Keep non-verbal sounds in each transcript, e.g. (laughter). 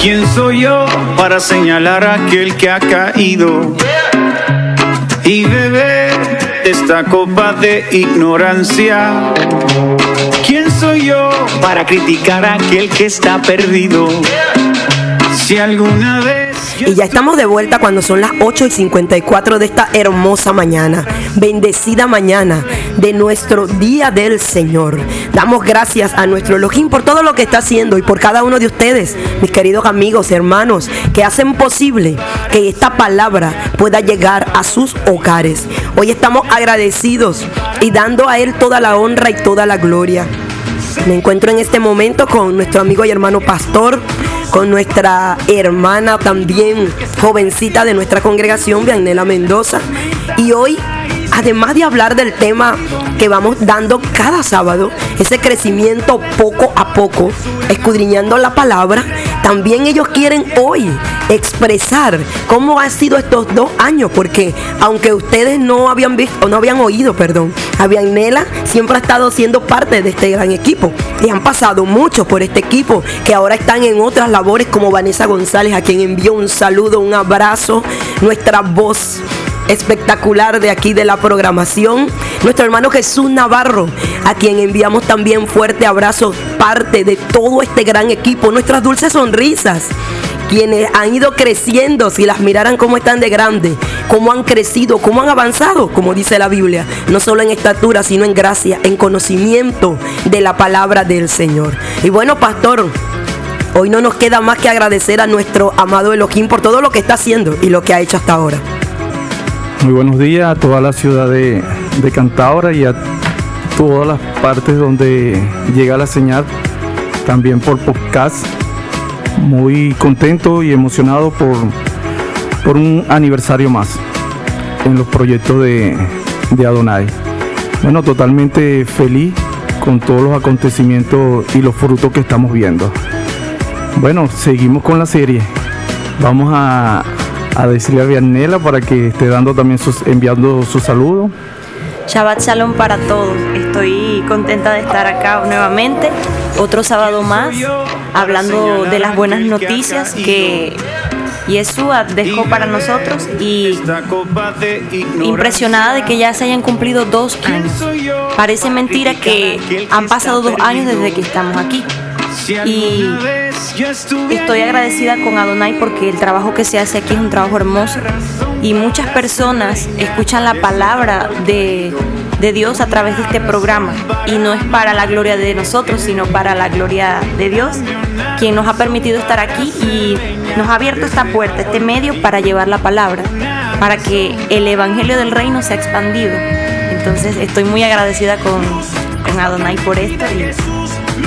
¿Quién soy yo para señalar a aquel que ha caído y beber esta copa de ignorancia? ¿Quién soy yo para criticar a aquel que está perdido? Si alguna vez y ya estamos de vuelta cuando son las 8 y 54 de esta hermosa mañana, bendecida mañana de nuestro Día del Señor. Damos gracias a nuestro Elohim por todo lo que está haciendo y por cada uno de ustedes, mis queridos amigos, hermanos, que hacen posible que esta palabra pueda llegar a sus hogares. Hoy estamos agradecidos y dando a Él toda la honra y toda la gloria. Me encuentro en este momento con nuestro amigo y hermano pastor con nuestra hermana también jovencita de nuestra congregación, Vianela Mendoza. Y hoy además de hablar del tema que vamos dando cada sábado, ese crecimiento poco a poco, escudriñando la palabra, también ellos quieren hoy expresar cómo han sido estos dos años, porque aunque ustedes no habían visto, no habían oído, perdón, Avianela siempre ha estado siendo parte de este gran equipo. Y han pasado muchos por este equipo que ahora están en otras labores como Vanessa González, a quien envió un saludo, un abrazo, nuestra voz espectacular de aquí de la programación. Nuestro hermano Jesús Navarro, a quien enviamos también fuerte abrazo, parte de todo este gran equipo. Nuestras dulces sonrisas quienes han ido creciendo, si las miraran cómo están de grande, cómo han crecido, cómo han avanzado, como dice la Biblia, no solo en estatura, sino en gracia, en conocimiento de la palabra del Señor. Y bueno, pastor, hoy no nos queda más que agradecer a nuestro amado Elohim por todo lo que está haciendo y lo que ha hecho hasta ahora. Muy buenos días a toda la ciudad de, de Cantabria y a todas las partes donde llega la señal, también por podcast. Muy contento y emocionado por, por un aniversario más en los proyectos de, de Adonai. Bueno, totalmente feliz con todos los acontecimientos y los frutos que estamos viendo. Bueno, seguimos con la serie. Vamos a, a decirle a Vianela para que esté dando también sus, enviando su saludo. Shabbat Shalom para todos. Estoy contenta de estar acá nuevamente, otro sábado más, hablando de las buenas noticias que Yeshua dejó para nosotros y impresionada de que ya se hayan cumplido dos años. Parece mentira que han pasado dos años desde que estamos aquí. Y estoy agradecida con Adonai porque el trabajo que se hace aquí es un trabajo hermoso y muchas personas escuchan la palabra de, de, Dios a través de este programa y no es para la gloria de nosotros, sino para la gloria de Dios, quien nos ha permitido estar aquí y nos ha abierto esta puerta, este medio para llevar la palabra, para que el Evangelio del Reino sea expandido. Entonces estoy muy agradecida con, con Adonai por esto y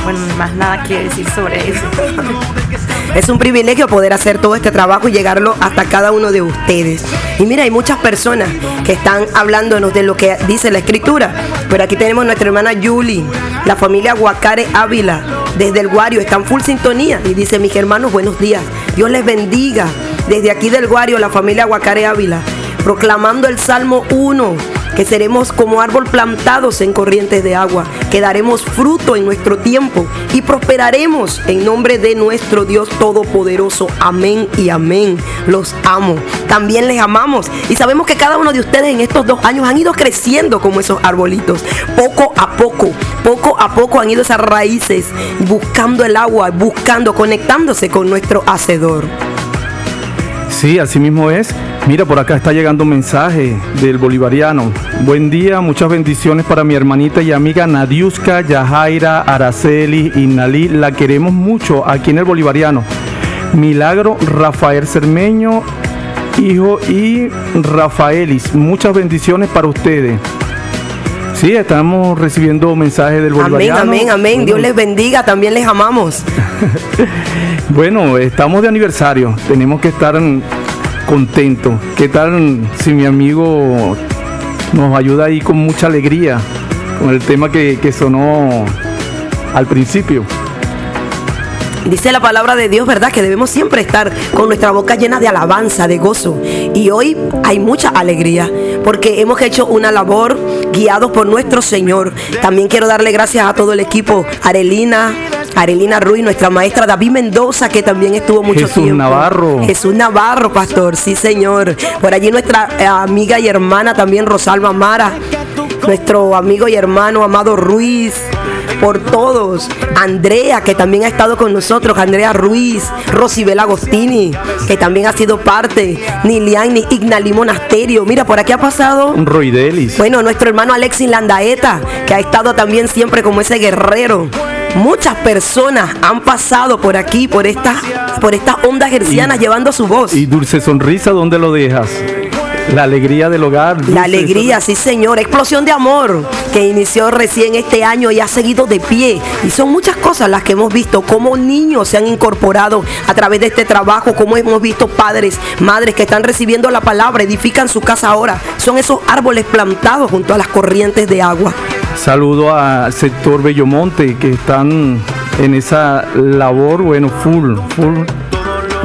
bueno, más nada quiero decir sobre eso. (laughs) Es un privilegio poder hacer todo este trabajo y llegarlo hasta cada uno de ustedes. Y mira, hay muchas personas que están hablándonos de lo que dice la escritura. Pero aquí tenemos nuestra hermana Julie, la familia Guacare Ávila, desde el Guario, están full sintonía. Y dice, mis hermanos, buenos días. Dios les bendiga. Desde aquí del Guario, la familia Guacare Ávila, proclamando el Salmo 1 que seremos como árbol plantados en corrientes de agua, que daremos fruto en nuestro tiempo y prosperaremos en nombre de nuestro Dios Todopoderoso. Amén y amén. Los amo. También les amamos y sabemos que cada uno de ustedes en estos dos años han ido creciendo como esos arbolitos. Poco a poco, poco a poco han ido esas raíces buscando el agua, buscando, conectándose con nuestro hacedor. Sí, así mismo es. Mira, por acá está llegando un mensaje del bolivariano. Buen día, muchas bendiciones para mi hermanita y amiga Nadiuska, Yajaira, Araceli y Nalí. La queremos mucho aquí en el bolivariano. Milagro Rafael Cermeño, hijo y Rafaelis. Muchas bendiciones para ustedes. Sí, estamos recibiendo mensajes del bolivariano. Amén, amén, amén. Dios les bendiga, también les amamos. (laughs) bueno, estamos de aniversario, tenemos que estar contentos. ¿Qué tal si mi amigo nos ayuda ahí con mucha alegría con el tema que, que sonó al principio? Dice la palabra de Dios, ¿verdad? Que debemos siempre estar con nuestra boca llena de alabanza, de gozo. Y hoy hay mucha alegría porque hemos hecho una labor guiados por nuestro Señor. También quiero darle gracias a todo el equipo, Arelina, Arelina Ruiz, nuestra maestra David Mendoza, que también estuvo mucho Jesús tiempo. Navarro. Jesús Navarro, pastor, sí señor. Por allí nuestra eh, amiga y hermana también Rosalba Mara, nuestro amigo y hermano Amado Ruiz, por todos. Andrea, que también ha estado con nosotros, Andrea Ruiz, Rosibel Agostini, que también ha sido parte, Niliani Ignalí Monasterio. Mira, por aquí ha pasado. Roy Delis. Bueno, nuestro hermano Alexis Landaeta, que ha estado también siempre como ese guerrero. Muchas personas han pasado por aquí, por estas por estas ondas hercianas, llevando su voz. Y Dulce Sonrisa, ¿dónde lo dejas? La alegría del hogar. Dulce La alegría, sí señor, explosión de amor que inició recién este año y ha seguido de pie. Y son muchas cosas las que hemos visto, cómo niños se han incorporado a través de este trabajo, cómo hemos visto padres, madres que están recibiendo la palabra, edifican su casa ahora. Son esos árboles plantados junto a las corrientes de agua. Saludo al sector Bellomonte que están en esa labor, bueno, full, full.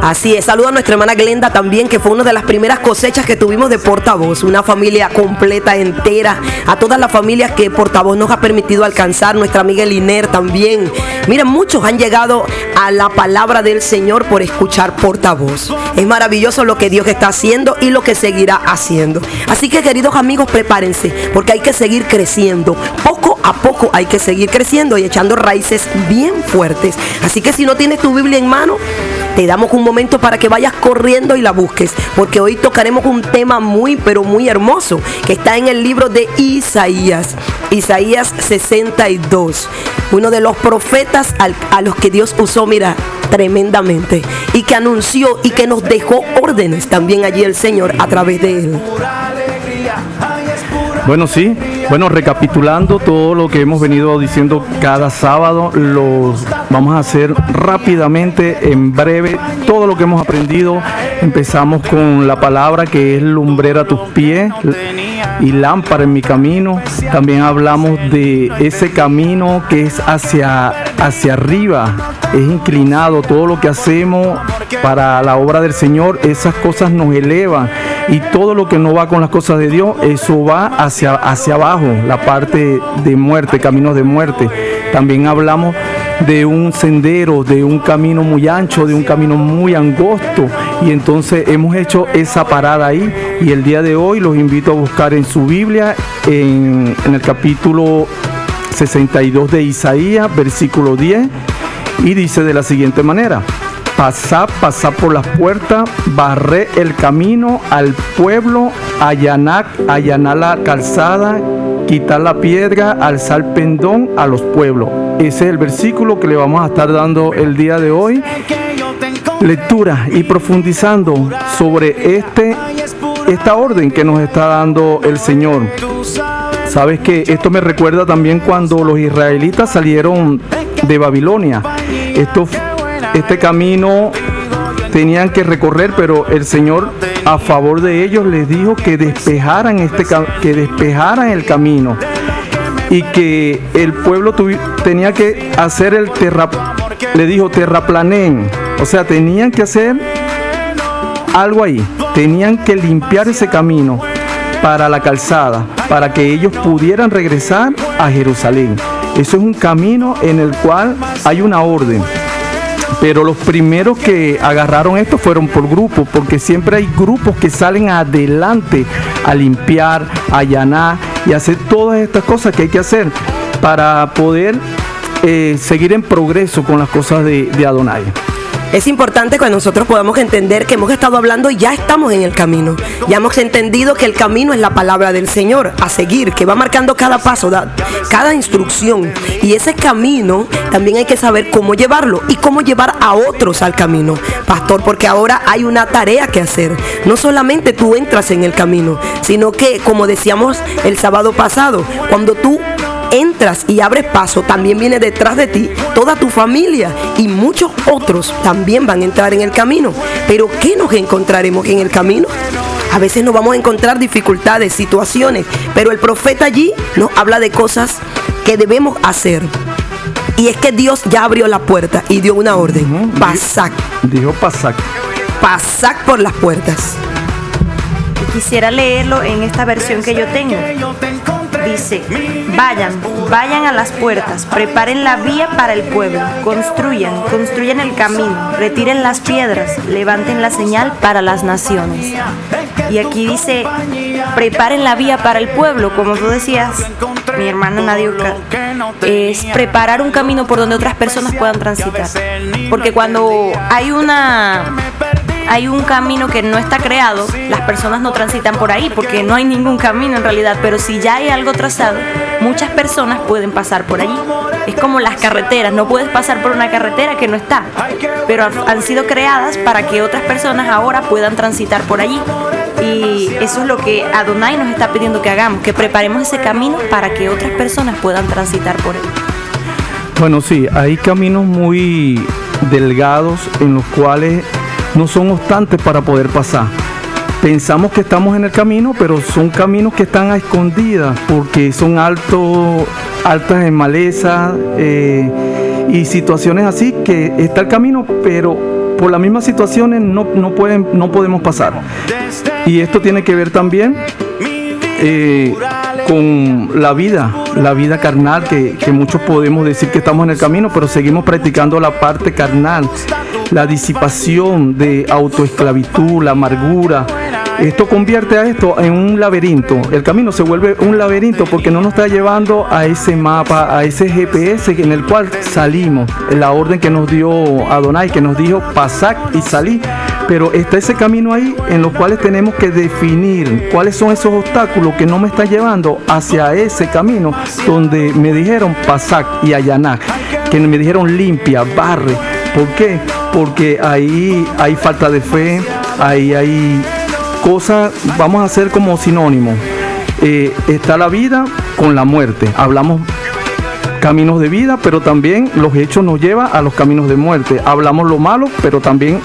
Así es, saludo a nuestra hermana Glenda también, que fue una de las primeras cosechas que tuvimos de portavoz, una familia completa, entera, a todas las familias que portavoz nos ha permitido alcanzar, nuestra amiga Eliner también. Miren, muchos han llegado a la palabra del Señor por escuchar portavoz. Es maravilloso lo que Dios está haciendo y lo que seguirá haciendo. Así que queridos amigos, prepárense, porque hay que seguir creciendo. Poco a poco hay que seguir creciendo y echando raíces bien fuertes. Así que si no tienes tu Biblia en mano, te damos un momento para que vayas corriendo y la busques, porque hoy tocaremos un tema muy, pero muy hermoso, que está en el libro de Isaías, Isaías 62, uno de los profetas al- a los que Dios usó, mira, tremendamente, y que anunció y que nos dejó órdenes también allí el Señor a través de él. Bueno, sí. Bueno, recapitulando todo lo que hemos venido diciendo cada sábado, los vamos a hacer rápidamente, en breve, todo lo que hemos aprendido. Empezamos con la palabra que es lumbrera tus pies y lámpara en mi camino. También hablamos de ese camino que es hacia, hacia arriba, es inclinado. Todo lo que hacemos para la obra del Señor, esas cosas nos elevan. Y todo lo que no va con las cosas de Dios, eso va hacia, hacia abajo, la parte de muerte, caminos de muerte. También hablamos de un sendero, de un camino muy ancho, de un camino muy angosto. Y entonces hemos hecho esa parada ahí. Y el día de hoy los invito a buscar en su Biblia, en, el capítulo 62 de Isaías, versículo 10. Y dice de la siguiente manera. Pasad, pasad por las puertas, barré el camino al pueblo, allanar, allanar la calzada, quitar la piedra, alzar pendón a los pueblos. Ese es el versículo que le vamos a estar dando el día de hoy. Lectura y profundizando sobre este, esta orden que nos está dando el Señor. Sabes que esto me recuerda también cuando los israelitas salieron de Babilonia. Esto, este camino tenían que recorrer, pero el Señor a favor de ellos les dijo que despejaran este que despejaran el camino y que el pueblo tenía que hacer el terra le dijo terraplanén, o sea, tenían que hacer algo ahí, tenían que limpiar ese camino para la calzada, para que ellos pudieran regresar a Jerusalén. Eso es un camino en el cual hay una orden. Pero los primeros que agarraron esto fueron por grupos, porque siempre hay grupos que salen adelante a limpiar, a allanar y hacer todas estas cosas que hay que hacer para poder eh, seguir en progreso con las cosas de, de Adonai. Es importante que nosotros podamos entender que hemos estado hablando y ya estamos en el camino. Ya hemos entendido que el camino es la palabra del Señor a seguir, que va marcando cada paso, da- cada instrucción. Y ese camino también hay que saber cómo llevarlo y cómo llevar a otros al camino. Pastor, porque ahora hay una tarea que hacer. No solamente tú entras en el camino, sino que, como decíamos el sábado pasado, cuando tú entras y abres paso, también viene detrás de ti toda tu familia y muchos otros también van a entrar en el camino. Pero ¿qué nos encontraremos en el camino? A veces nos vamos a encontrar dificultades, situaciones, pero el profeta allí nos habla de cosas que debemos hacer. Y es que Dios ya abrió la puerta y dio una orden. Pasad, Dijo Pasac. pasad por las puertas. Quisiera leerlo en esta versión que yo tengo. Dice, vayan, vayan a las puertas, preparen la vía para el pueblo, construyan, construyan el camino, retiren las piedras, levanten la señal para las naciones. Y aquí dice, preparen la vía para el pueblo, como tú decías, mi hermana Nadiuca, es preparar un camino por donde otras personas puedan transitar. Porque cuando hay una hay un camino que no está creado, las personas no transitan por ahí porque no hay ningún camino en realidad, pero si ya hay algo trazado, muchas personas pueden pasar por allí. Es como las carreteras, no puedes pasar por una carretera que no está, pero han sido creadas para que otras personas ahora puedan transitar por allí. Y eso es lo que Adonai nos está pidiendo que hagamos, que preparemos ese camino para que otras personas puedan transitar por él. Bueno, sí, hay caminos muy delgados en los cuales no son obstantes para poder pasar. Pensamos que estamos en el camino, pero son caminos que están a escondidas porque son altos, altas en maleza eh, y situaciones así que está el camino, pero por las mismas situaciones no, pueden, no podemos pasar. Y esto tiene que ver también eh, con la vida, la vida carnal, que, que, muchos podemos decir que estamos en el camino, pero seguimos practicando la parte carnal, la disipación de autoesclavitud, la amargura. Esto convierte a esto en un laberinto. El camino se vuelve un laberinto porque no nos está llevando a ese mapa, a ese GPS en el cual salimos. La orden que nos dio Adonai, que nos dijo pasar y salir pero está ese camino ahí en los cuales tenemos que definir cuáles son esos obstáculos que no me están llevando hacia ese camino donde me dijeron pasar y allanar, que me dijeron limpia, barre. ¿Por qué? Porque ahí hay falta de fe, ahí hay cosas, vamos a hacer como sinónimo. Eh, está la vida con la muerte. Hablamos caminos de vida, pero también los hechos nos llevan a los caminos de muerte. Hablamos lo malo, pero también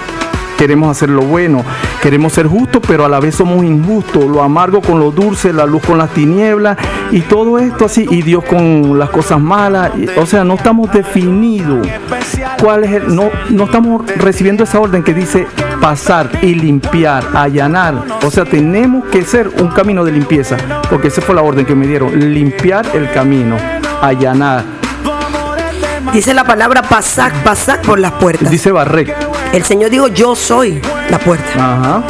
queremos hacer lo bueno, queremos ser justos, pero a la vez somos injustos, lo amargo con lo dulce, la luz con las tinieblas y todo esto así, y Dios con las cosas malas, o sea, no estamos definidos cuál es el, no, no estamos recibiendo esa orden que dice pasar y limpiar, allanar, o sea, tenemos que ser un camino de limpieza, porque esa fue la orden que me dieron, limpiar el camino, allanar. Dice la palabra pasar, pasar por las puertas. Dice barrer. El Señor dijo, yo soy la puerta.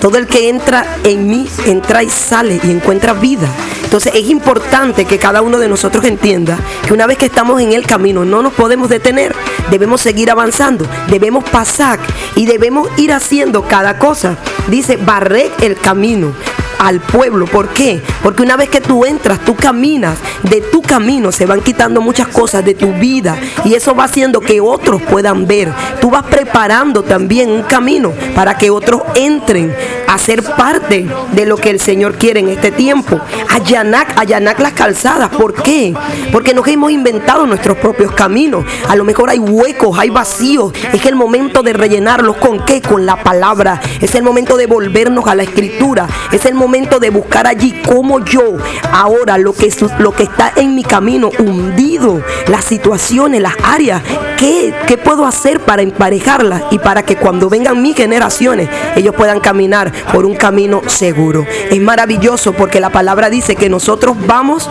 Todo el que entra en mí, entra y sale y encuentra vida. Entonces es importante que cada uno de nosotros entienda que una vez que estamos en el camino no nos podemos detener, debemos seguir avanzando, debemos pasar y debemos ir haciendo cada cosa. Dice, barrer el camino, al pueblo. ¿Por qué? Porque una vez que tú entras, tú caminas, de tu camino se van quitando muchas cosas de tu vida y eso va haciendo que otros puedan ver. Tú vas preparando también un camino para que otros entren a ser parte de lo que el Señor quiere en este tiempo. Allanar, allanar las calzadas. ¿Por qué? Porque nos hemos inventado nuestros propios caminos. A lo mejor hay huecos, hay vacíos. Es el momento de rellenarlos con qué? Con la palabra. Es el momento de volvernos a la escritura. Es el momento de buscar allí como yo ahora lo que, lo que está en mi camino hundido, las situaciones, las áreas, ¿qué, qué puedo hacer para emparejarlas y para que cuando vengan mis generaciones ellos puedan caminar por un camino seguro? Es maravilloso porque la palabra dice que nosotros vamos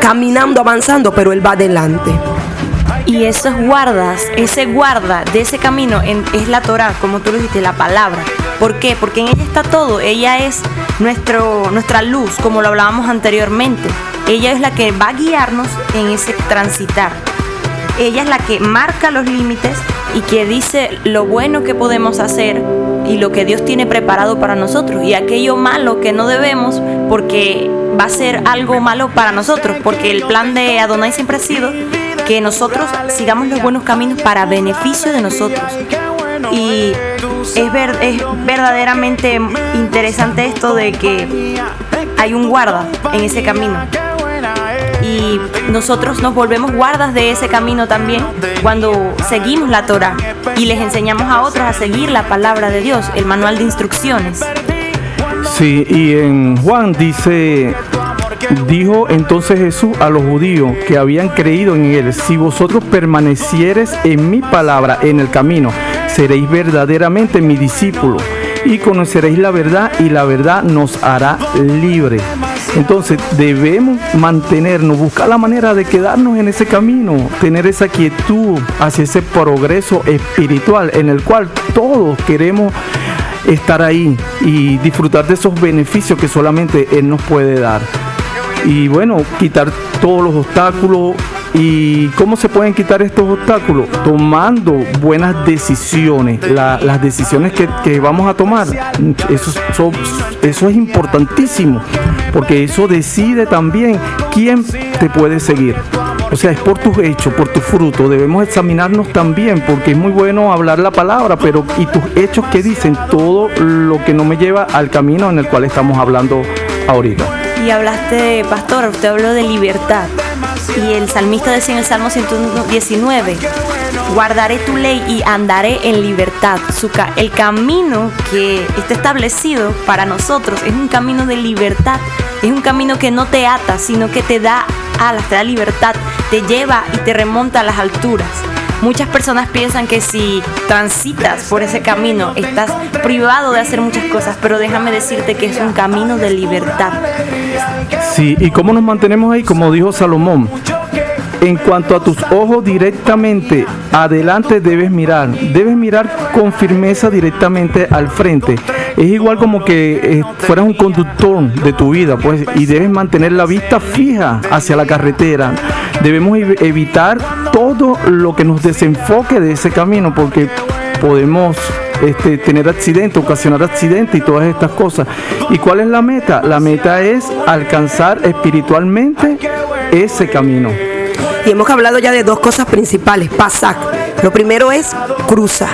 caminando, avanzando, pero Él va adelante. Y esos guardas, ese guarda de ese camino es la Torah, como tú lo dijiste, la palabra. ¿Por qué? Porque en ella está todo. Ella es nuestro, nuestra luz, como lo hablábamos anteriormente. Ella es la que va a guiarnos en ese transitar. Ella es la que marca los límites y que dice lo bueno que podemos hacer y lo que Dios tiene preparado para nosotros y aquello malo que no debemos porque va a ser algo malo para nosotros, porque el plan de Adonai siempre ha sido que nosotros sigamos los buenos caminos para beneficio de nosotros. Y es, ver, es verdaderamente interesante esto de que hay un guarda en ese camino. Y nosotros nos volvemos guardas de ese camino también cuando seguimos la Torah y les enseñamos a otros a seguir la palabra de Dios, el manual de instrucciones. Sí, y en Juan dice, Dijo entonces Jesús a los judíos que habían creído en él, si vosotros permanecieres en mi palabra en el camino, seréis verdaderamente mi discípulo y conoceréis la verdad y la verdad nos hará libre. Entonces debemos mantenernos, buscar la manera de quedarnos en ese camino, tener esa quietud hacia ese progreso espiritual en el cual todos queremos estar ahí y disfrutar de esos beneficios que solamente Él nos puede dar. Y bueno, quitar todos los obstáculos, ¿Y cómo se pueden quitar estos obstáculos? Tomando buenas decisiones, las decisiones que, vamos a tomar. Eso, eso es importantísimo, porque eso decide también quién te puede seguir. O sea, es por tus hechos, por tu fruto. Debemos examinarnos también, porque es muy bueno hablar la palabra, pero ¿y tus hechos qué dicen? Todo lo que no me lleva al camino en el cual estamos hablando ahorita. Y hablaste, pastor, usted habló de libertad. Y el salmista decía en el Salmo 119, guardaré tu ley y andaré en libertad. El camino que está establecido para nosotros es un camino de libertad, es un camino que no te ata, sino que te da alas, te da libertad, te lleva y te remonta a las alturas. Muchas personas piensan que si transitas por ese camino estás privado de hacer muchas cosas, pero déjame decirte que es un camino de libertad. Sí, ¿y cómo nos mantenemos ahí? Como dijo Salomón, en cuanto a tus ojos directamente adelante debes mirar, debes mirar con firmeza directamente al frente. Es igual como que eh, fueras un conductor de tu vida, pues, y debes mantener la vista fija hacia la carretera. Debemos evitar todo lo que nos desenfoque de ese camino, porque podemos este, tener accidentes, ocasionar accidentes y todas estas cosas. ¿Y cuál es la meta? La meta es alcanzar espiritualmente ese camino. Y hemos hablado ya de dos cosas principales. Pasac. Lo primero es cruza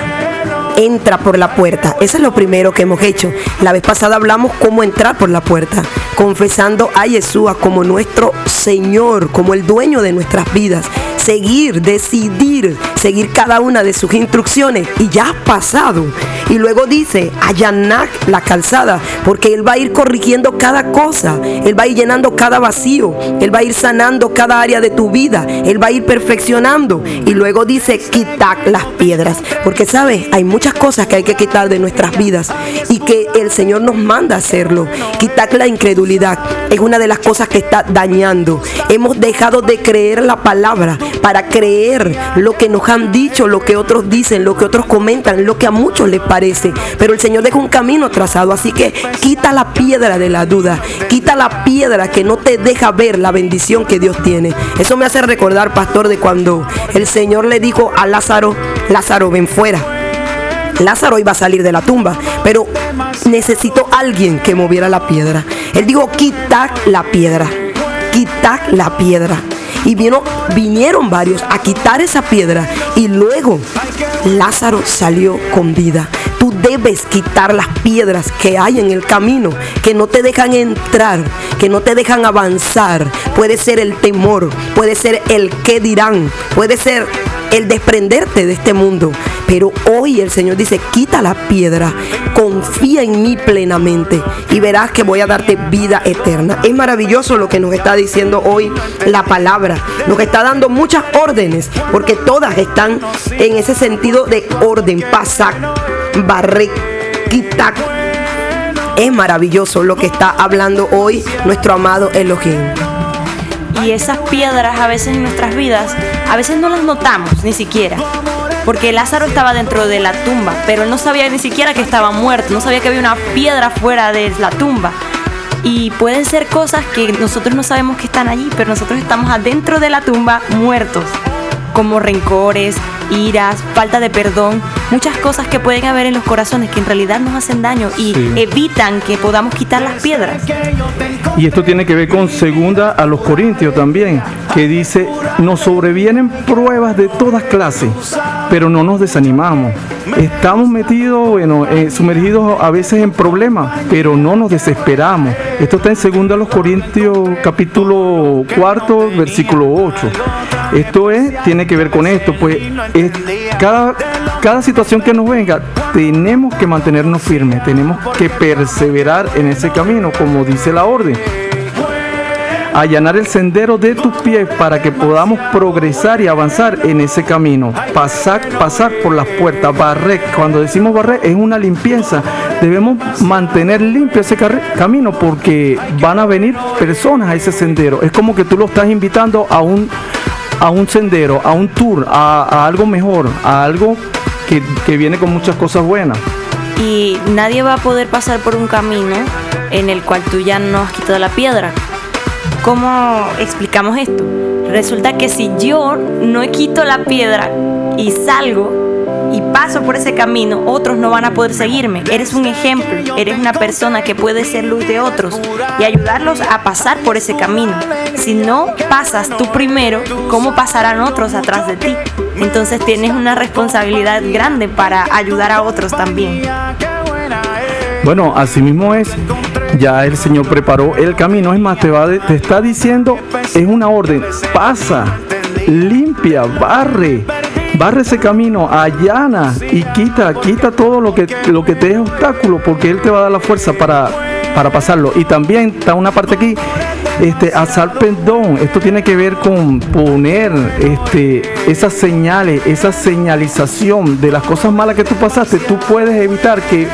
entra por la puerta. Eso es lo primero que hemos hecho. La vez pasada hablamos cómo entrar por la puerta, confesando a Yeshua como nuestro Señor, como el dueño de nuestras vidas. Seguir, decidir, seguir cada una de sus instrucciones. Y ya ha pasado. Y luego dice, allanar la calzada, porque Él va a ir corrigiendo cada cosa. Él va a ir llenando cada vacío. Él va a ir sanando cada área de tu vida. Él va a ir perfeccionando. Y luego dice, quitar las piedras. Porque, ¿sabes? Hay muchas cosas que hay que quitar de nuestras vidas y que el Señor nos manda a hacerlo. Quitar la incredulidad es una de las cosas que está dañando. Hemos dejado de creer la palabra para creer lo que nos han dicho, lo que otros dicen, lo que otros comentan, lo que a muchos les parece. Pero el Señor deja un camino trazado, así que quita la piedra de la duda, quita la piedra que no te deja ver la bendición que Dios tiene. Eso me hace recordar, pastor, de cuando el Señor le dijo a Lázaro, Lázaro, ven fuera. Lázaro iba a salir de la tumba, pero necesitó alguien que moviera la piedra. Él dijo, quitad la piedra, quitad la piedra. Y vino, vinieron varios a quitar esa piedra y luego Lázaro salió con vida. Tú debes quitar las piedras que hay en el camino, que no te dejan entrar, que no te dejan avanzar. Puede ser el temor, puede ser el qué dirán, puede ser el desprenderte de este mundo. Pero hoy el Señor dice, quita la piedra, confía en mí plenamente y verás que voy a darte vida eterna. Es maravilloso lo que nos está diciendo hoy la palabra. Nos está dando muchas órdenes, porque todas están en ese sentido de orden, pasar, barrer, quitar. Es maravilloso lo que está hablando hoy nuestro amado Elohim. Y esas piedras a veces en nuestras vidas, a veces no las notamos ni siquiera porque Lázaro estaba dentro de la tumba, pero él no sabía ni siquiera que estaba muerto, no sabía que había una piedra fuera de la tumba. Y pueden ser cosas que nosotros no sabemos que están allí, pero nosotros estamos adentro de la tumba muertos, como rencores, iras, falta de perdón, muchas cosas que pueden haber en los corazones que en realidad nos hacen daño y evitan que podamos quitar las piedras. Y esto tiene que ver con segunda a los Corintios también, que dice, nos sobrevienen pruebas de todas clases, pero no nos desanimamos. Estamos metidos, bueno, eh, sumergidos a veces en problemas, pero no nos desesperamos. Esto está en segunda a los Corintios capítulo cuarto, versículo 8. Esto es, tiene que ver con esto, pues cada, cada situación que nos venga, tenemos que mantenernos firmes, tenemos que perseverar en ese camino, como dice la orden. allanar el sendero de tus pies para que podamos progresar y avanzar en ese camino. Pasar, pasar por las puertas, barrer. Cuando decimos barrer es una limpieza. Debemos mantener limpio ese camino porque van a venir personas a ese sendero. Es como que tú lo estás invitando a un, a un sendero, a un tour, a, algo mejor, a algo que, que viene con muchas cosas buenas. Y nadie va a poder pasar por un camino en el cual tú ya no has quitado la piedra. ¿Cómo explicamos esto? Resulta que si yo no quito la piedra y salgo paso por ese camino, otros no van a poder seguirme. Eres un ejemplo, eres una persona que puede ser luz de otros y ayudarlos a pasar por ese camino. Si no pasas tú primero, ¿cómo pasarán otros atrás de ti? Entonces tienes una responsabilidad grande para ayudar a otros también. Bueno, así mismo es. Ya el Señor preparó el camino. Es más, te, va te está diciendo, es una orden. Pasa, limpia, barre, barre ese camino, allana y quita, quita todo lo que, lo que te es obstáculo, porque Él te va a dar la fuerza para, para pasarlo. Y también está una parte aquí, este, asar perdón. Esto tiene que ver con poner este, esas señales, esa señalización de las cosas malas que tú pasaste. Tú puedes evitar que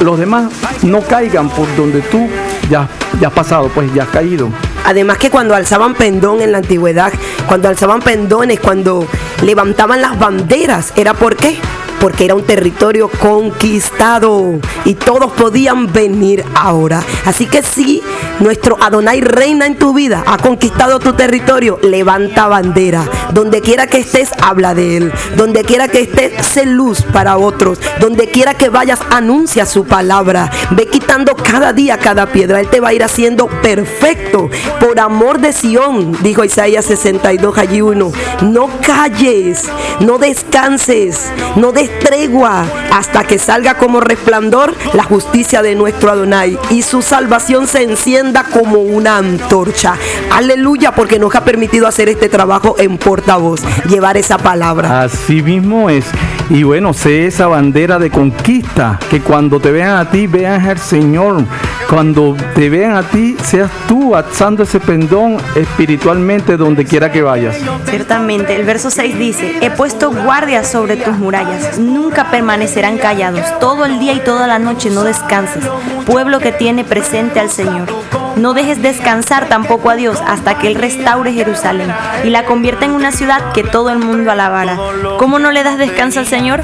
los demás no caigan por donde tú ya, ya has pasado, pues ya has caído. Además que cuando alzaban pendón en la antigüedad, cuando alzaban pendones, cuando levantaban las banderas, ¿era por qué? Porque era un territorio conquistado y todos podían venir ahora. Así que si nuestro Adonai reina en tu vida, ha conquistado tu territorio, levanta bandera. Donde quiera que estés, habla de él. Donde quiera que estés, sé luz para otros. Donde quiera que vayas, anuncia su palabra. Ve quitando cada día cada piedra. Él te va a ir haciendo perfecto. Por amor de Sión, dijo Isaías 62 allí uno. No calles, no descanses, no des tregua hasta que salga como resplandor la justicia de nuestro Adonai y su salvación se encienda como una antorcha. Aleluya, porque nos ha permitido hacer este trabajo en portavoz, llevar esa palabra. Así mismo es. Y bueno, sé esa bandera de conquista, que cuando te vean a ti, vean al Señor. Cuando te vean a ti, seas tú alzando ese pendón espiritualmente donde quiera que vayas. Ciertamente, el verso 6 dice, he puesto guardias sobre tus murallas nunca permanecerán callados. Todo el día y toda la noche no descanses, pueblo que tiene presente al Señor. No dejes descansar tampoco a Dios hasta que Él restaure Jerusalén y la convierta en una ciudad que todo el mundo alabará. ¿Cómo no le das descanso al Señor?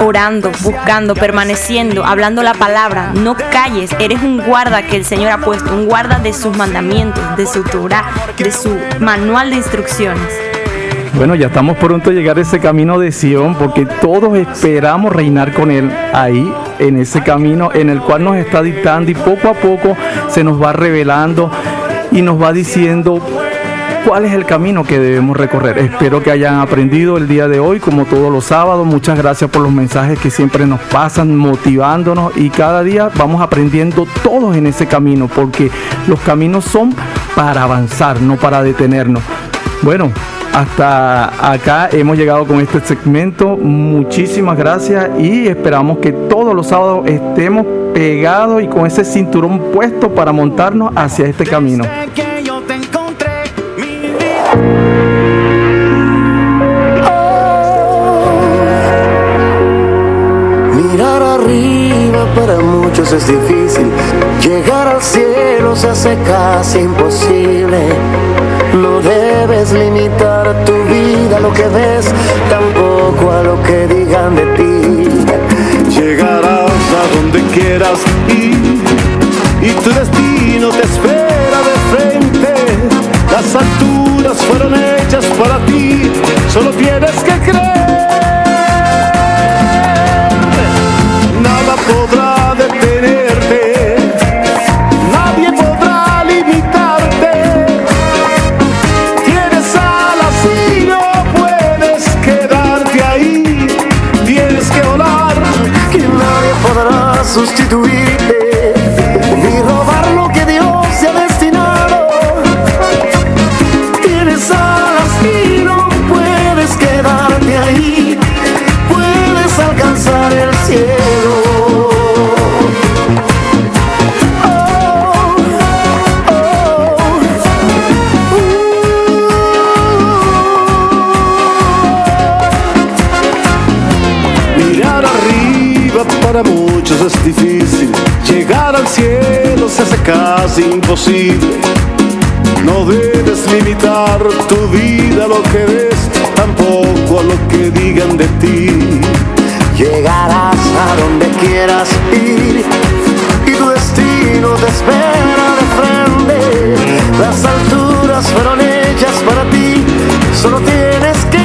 Orando, buscando, permaneciendo, hablando la palabra. No calles, eres un guarda que el Señor ha puesto, un guarda de sus mandamientos, de su Torah, de su manual de instrucciones. Bueno, ya estamos pronto a llegar a ese camino de Sion porque todos esperamos reinar con Él ahí, en ese camino en el cual nos está dictando y poco a poco se nos va revelando y nos va diciendo cuál es el camino que debemos recorrer. Espero que hayan aprendido el día de hoy, como todos los sábados. Muchas gracias por los mensajes que siempre nos pasan, motivándonos y cada día vamos aprendiendo todos en ese camino, porque los caminos son para avanzar, no para detenernos. Bueno, hasta acá hemos llegado con este segmento. Muchísimas gracias y esperamos que todos los sábados estemos pegados y con ese cinturón puesto para montarnos hacia este camino. Mirar arriba para muchos es difícil, llegar al cielo se hace casi imposible tu vida lo que ves, tampoco a lo que digan de ti. Llegarás a donde quieras ir y tu destino te espera de frente. Las alturas fueron hechas para ti, solo tienes que creer. al cielo se hace casi imposible. No debes limitar tu vida a lo que ves, tampoco a lo que digan de ti. Llegarás a donde quieras ir y tu destino te espera de frente. Las alturas fueron hechas para ti, solo tienes que